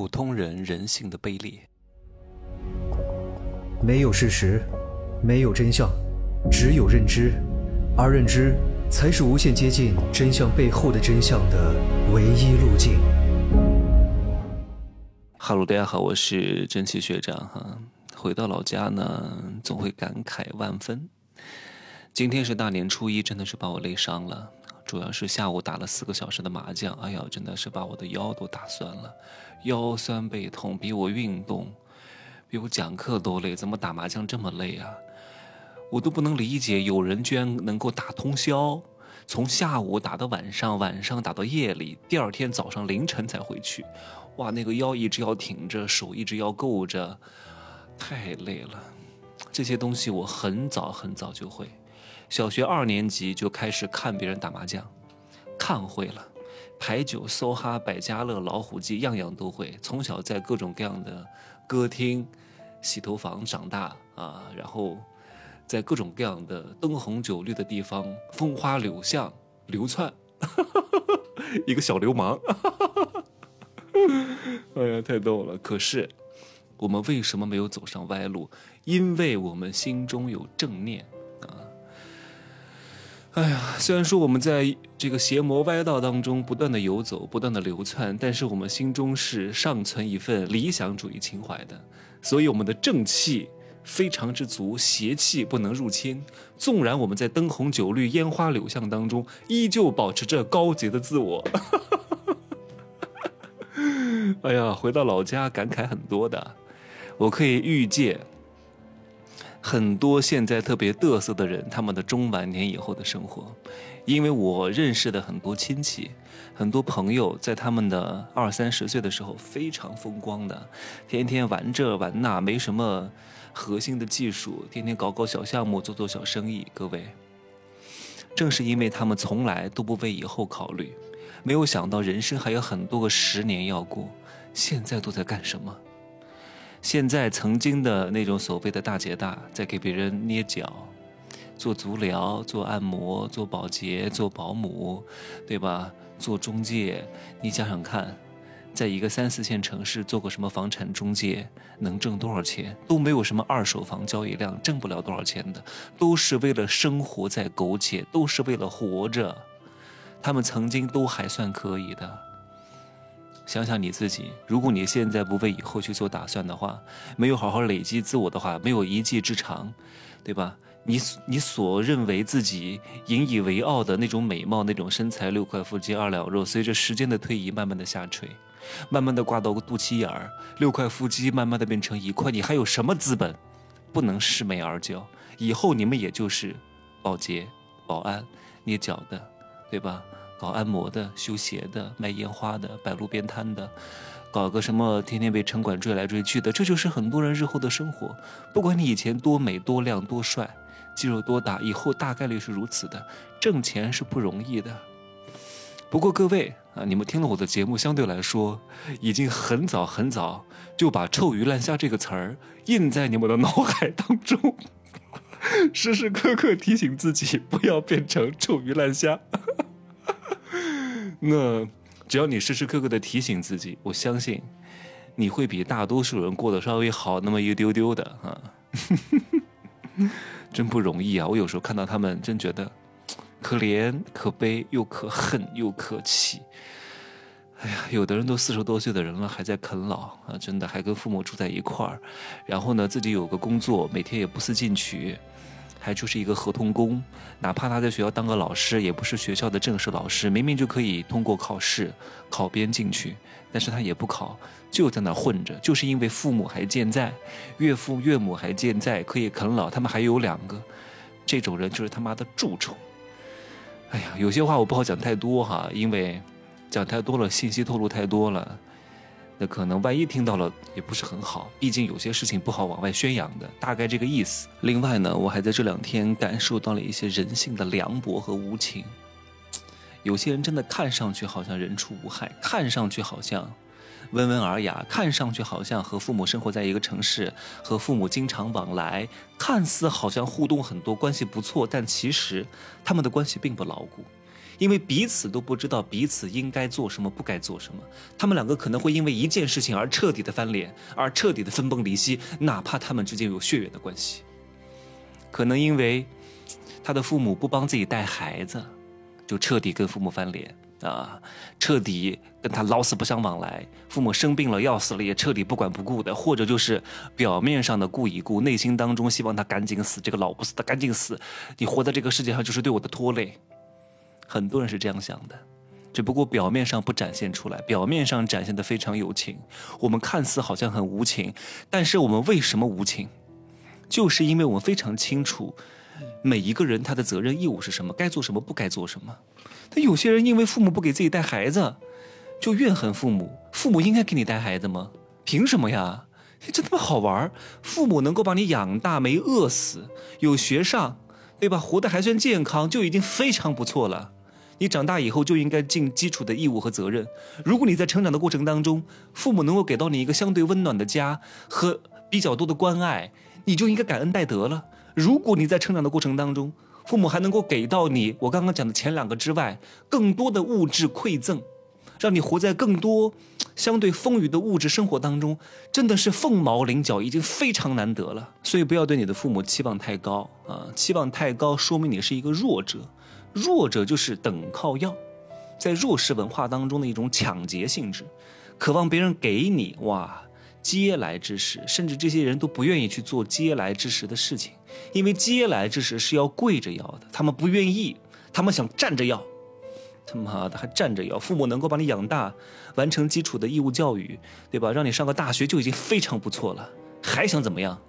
普通人人性的卑劣。没有事实，没有真相，只有认知，而认知才是无限接近真相背后的真相的唯一路径。哈喽，大家好，我是真奇学长哈。回到老家呢，总会感慨万分。今天是大年初一，真的是把我累伤了。主要是下午打了四个小时的麻将，哎呀，真的是把我的腰都打酸了，腰酸背痛，比我运动、比我讲课都累，怎么打麻将这么累啊？我都不能理解，有人居然能够打通宵，从下午打到晚上，晚上打到夜里，第二天早上凌晨才回去。哇，那个腰一直要挺着，手一直要够着，太累了。这些东西我很早很早就会。小学二年级就开始看别人打麻将，看会了，牌九、梭哈、百家乐、老虎机，样样都会。从小在各种各样的歌厅、洗头房长大啊，然后在各种各样的灯红酒绿的地方，风花柳巷流窜，一个小流氓。哎呀，太逗了！可是我们为什么没有走上歪路？因为我们心中有正念。哎呀，虽然说我们在这个邪魔歪道当中不断的游走，不断的流窜，但是我们心中是尚存一份理想主义情怀的，所以我们的正气非常之足，邪气不能入侵。纵然我们在灯红酒绿、烟花柳巷当中，依旧保持着高洁的自我。哎呀，回到老家感慨很多的，我可以预见。很多现在特别嘚瑟的人，他们的中晚年以后的生活，因为我认识的很多亲戚、很多朋友，在他们的二三十岁的时候非常风光的，天天玩这玩那，没什么核心的技术，天天搞搞小项目，做做小生意。各位，正是因为他们从来都不为以后考虑，没有想到人生还有很多个十年要过，现在都在干什么？现在曾经的那种所谓的大姐大，在给别人捏脚、做足疗、做按摩、做保洁、做保姆，对吧？做中介，你想想看，在一个三四线城市做个什么房产中介，能挣多少钱？都没有什么二手房交易量，挣不了多少钱的，都是为了生活在苟且，都是为了活着。他们曾经都还算可以的。想想你自己，如果你现在不为以后去做打算的话，没有好好累积自我的话，没有一技之长，对吧？你你所认为自己引以为傲的那种美貌、那种身材、六块腹肌、二两肉，随着时间的推移，慢慢的下垂，慢慢的挂到个肚脐眼儿，六块腹肌慢慢的变成一块，你还有什么资本不能恃美而骄？以后你们也就是保洁、保安、捏脚的，对吧？搞按摩的、修鞋的、卖烟花的、摆路边摊的，搞个什么天天被城管追来追去的，这就是很多人日后的生活。不管你以前多美、多亮、多帅，肌肉多大，以后大概率是如此的。挣钱是不容易的。不过各位啊，你们听了我的节目，相对来说已经很早很早就把“臭鱼烂虾”这个词儿印在你们的脑海当中，时时刻刻提醒自己不要变成臭鱼烂虾。那只要你时时刻刻的提醒自己，我相信你会比大多数人过得稍微好那么一丢丢的 啊！真不容易啊！我有时候看到他们，真觉得 可怜、可悲，又可恨又可气。哎呀，有的人都四十多岁的人了，还在啃老啊！真的还跟父母住在一块儿，然后呢，自己有个工作，每天也不思进取。还就是一个合同工，哪怕他在学校当个老师，也不是学校的正式老师，明明就可以通过考试考编进去，但是他也不考，就在那混着，就是因为父母还健在，岳父岳母还健在，可以啃老，他们还有两个，这种人就是他妈的蛀虫。哎呀，有些话我不好讲太多哈，因为讲太多了，信息透露太多了。那可能万一听到了也不是很好，毕竟有些事情不好往外宣扬的，大概这个意思。另外呢，我还在这两天感受到了一些人性的凉薄和无情。有些人真的看上去好像人畜无害，看上去好像温文尔雅，看上去好像和父母生活在一个城市，和父母经常往来，看似好像互动很多，关系不错，但其实他们的关系并不牢固。因为彼此都不知道彼此应该做什么，不该做什么。他们两个可能会因为一件事情而彻底的翻脸，而彻底的分崩离析，哪怕他们之间有血缘的关系。可能因为他的父母不帮自己带孩子，就彻底跟父母翻脸啊，彻底跟他老死不相往来。父母生病了要死了也彻底不管不顾的，或者就是表面上的顾一顾，内心当中希望他赶紧死，这个老不死的赶紧死。你活在这个世界上就是对我的拖累。很多人是这样想的，只不过表面上不展现出来，表面上展现的非常有情。我们看似好像很无情，但是我们为什么无情？就是因为我们非常清楚，每一个人他的责任义务是什么，该做什么，不该做什么。但有些人因为父母不给自己带孩子，就怨恨父母。父母应该给你带孩子吗？凭什么呀？这他妈好玩父母能够把你养大，没饿死，有学上，对吧？活得还算健康，就已经非常不错了。你长大以后就应该尽基础的义务和责任。如果你在成长的过程当中，父母能够给到你一个相对温暖的家和比较多的关爱，你就应该感恩戴德了。如果你在成长的过程当中，父母还能够给到你我刚刚讲的前两个之外更多的物质馈赠，让你活在更多相对丰裕的物质生活当中，真的是凤毛麟角，已经非常难得了。所以不要对你的父母期望太高啊！期望太高，说明你是一个弱者。弱者就是等靠要，在弱势文化当中的一种抢劫性质，渴望别人给你哇嗟来之食，甚至这些人都不愿意去做嗟来之食的事情，因为嗟来之食是要跪着要的，他们不愿意，他们想站着要，他妈的还站着要，父母能够把你养大，完成基础的义务教育，对吧？让你上个大学就已经非常不错了，还想怎么样？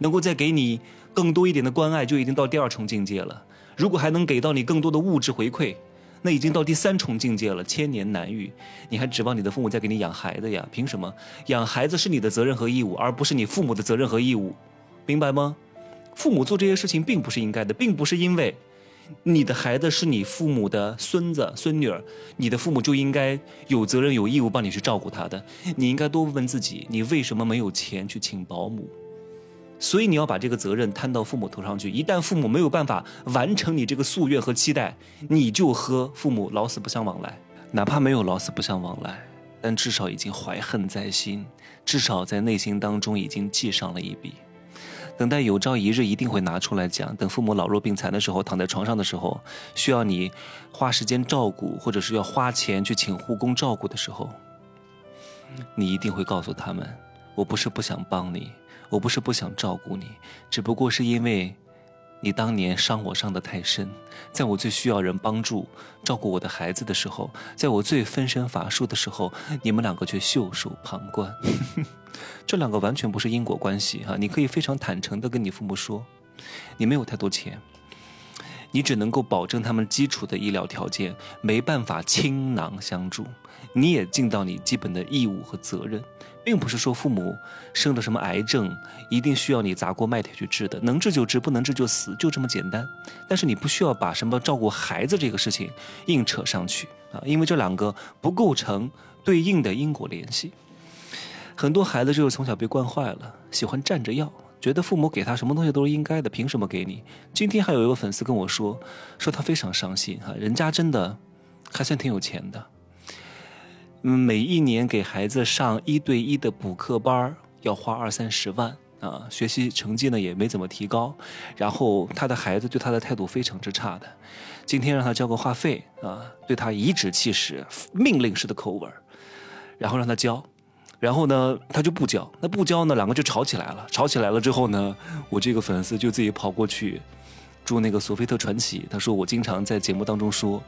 能够再给你更多一点的关爱，就已经到第二重境界了。如果还能给到你更多的物质回馈，那已经到第三重境界了，千年难遇。你还指望你的父母再给你养孩子呀？凭什么？养孩子是你的责任和义务，而不是你父母的责任和义务，明白吗？父母做这些事情并不是应该的，并不是因为你的孩子是你父母的孙子孙女儿，你的父母就应该有责任有义务帮你去照顾他的。你应该多问问自己，你为什么没有钱去请保姆？所以你要把这个责任摊到父母头上去。一旦父母没有办法完成你这个夙愿和期待，你就和父母老死不相往来。哪怕没有老死不相往来，但至少已经怀恨在心，至少在内心当中已经记上了一笔。等待有朝一日一定会拿出来讲。等父母老弱病残的时候，躺在床上的时候，需要你花时间照顾，或者是要花钱去请护工照顾的时候，你一定会告诉他们：我不是不想帮你。我不是不想照顾你，只不过是因为，你当年伤我伤得太深，在我最需要人帮助、照顾我的孩子的时候，在我最分身乏术的时候，你们两个却袖手旁观。这两个完全不是因果关系哈！你可以非常坦诚地跟你父母说，你没有太多钱，你只能够保证他们基础的医疗条件，没办法倾囊相助，你也尽到你基本的义务和责任。并不是说父母生了什么癌症，一定需要你砸锅卖铁去治的，能治就治，不能治就死，就这么简单。但是你不需要把什么照顾孩子这个事情硬扯上去啊，因为这两个不构成对应的因果联系。很多孩子就是从小被惯坏了，喜欢站着要，觉得父母给他什么东西都是应该的，凭什么给你？今天还有一个粉丝跟我说，说他非常伤心哈，人家真的还算挺有钱的。嗯，每一年给孩子上一对一的补课班要花二三十万啊，学习成绩呢也没怎么提高，然后他的孩子对他的态度非常之差的，今天让他交个话费啊，对他颐指气使，命令式的口吻，然后让他交，然后呢他就不交，那不交呢两个就吵起来了，吵起来了之后呢，我这个粉丝就自己跑过去。住那个索菲特传奇，他说我经常在节目当中说，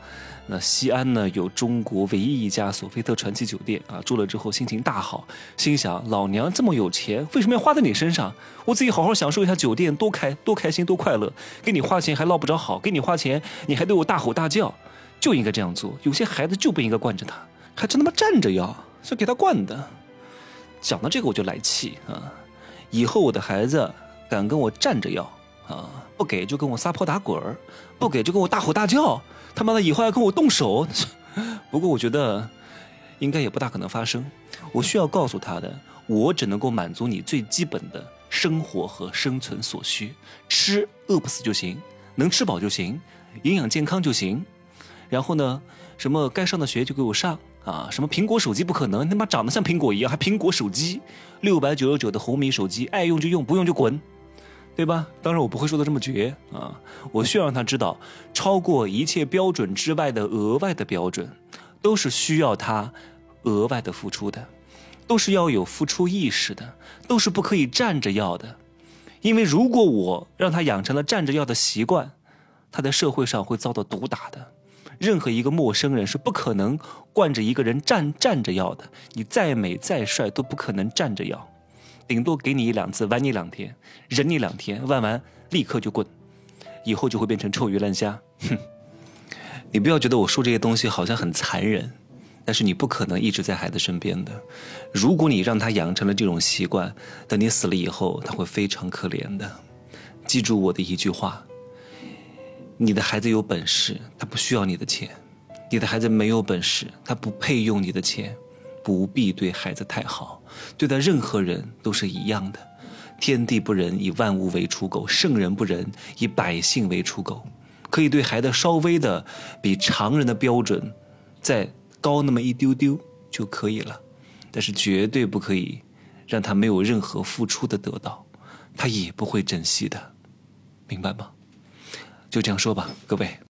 那西安呢有中国唯一一家索菲特传奇酒店啊，住了之后心情大好，心想老娘这么有钱，为什么要花在你身上？我自己好好享受一下酒店，多开多开心多快乐，给你花钱还捞不着好，给你花钱你还对我大吼大叫，就应该这样做。有些孩子就不应该惯着他，还真他妈站着要，是给他惯的。讲到这个我就来气啊，以后我的孩子敢跟我站着要啊。不给就跟我撒泼打滚儿，不给就跟我大吼大叫，他妈的以后要跟我动手。不过我觉得应该也不大可能发生。我需要告诉他的，我只能够满足你最基本的生活和生存所需，吃饿不死就行，能吃饱就行，营养健康就行。然后呢，什么该上的学就给我上啊，什么苹果手机不可能，他妈长得像苹果一样，还苹果手机，六百九十九的红米手机，爱用就用，不用就滚，对吧？当然我不会说的这么绝啊，我需要让他知道，超过一切标准之外的额外的标准，都是需要他额外的付出的，都是要有付出意识的，都是不可以站着要的。因为如果我让他养成了站着要的习惯，他在社会上会遭到毒打的。任何一个陌生人是不可能惯着一个人站站着要的。你再美再帅都不可能站着要，顶多给你一两次，玩你两天，忍你两天，玩完立刻就滚，以后就会变成臭鱼烂虾。哼！你不要觉得我说这些东西好像很残忍。但是你不可能一直在孩子身边的，如果你让他养成了这种习惯，等你死了以后，他会非常可怜的。记住我的一句话：你的孩子有本事，他不需要你的钱；你的孩子没有本事，他不配用你的钱。不必对孩子太好，对待任何人都是一样的。天地不仁，以万物为刍狗；圣人不仁，以百姓为刍狗。可以对孩子稍微的比常人的标准，再。高那么一丢丢就可以了，但是绝对不可以让他没有任何付出的得到，他也不会珍惜的，明白吗？就这样说吧，各位。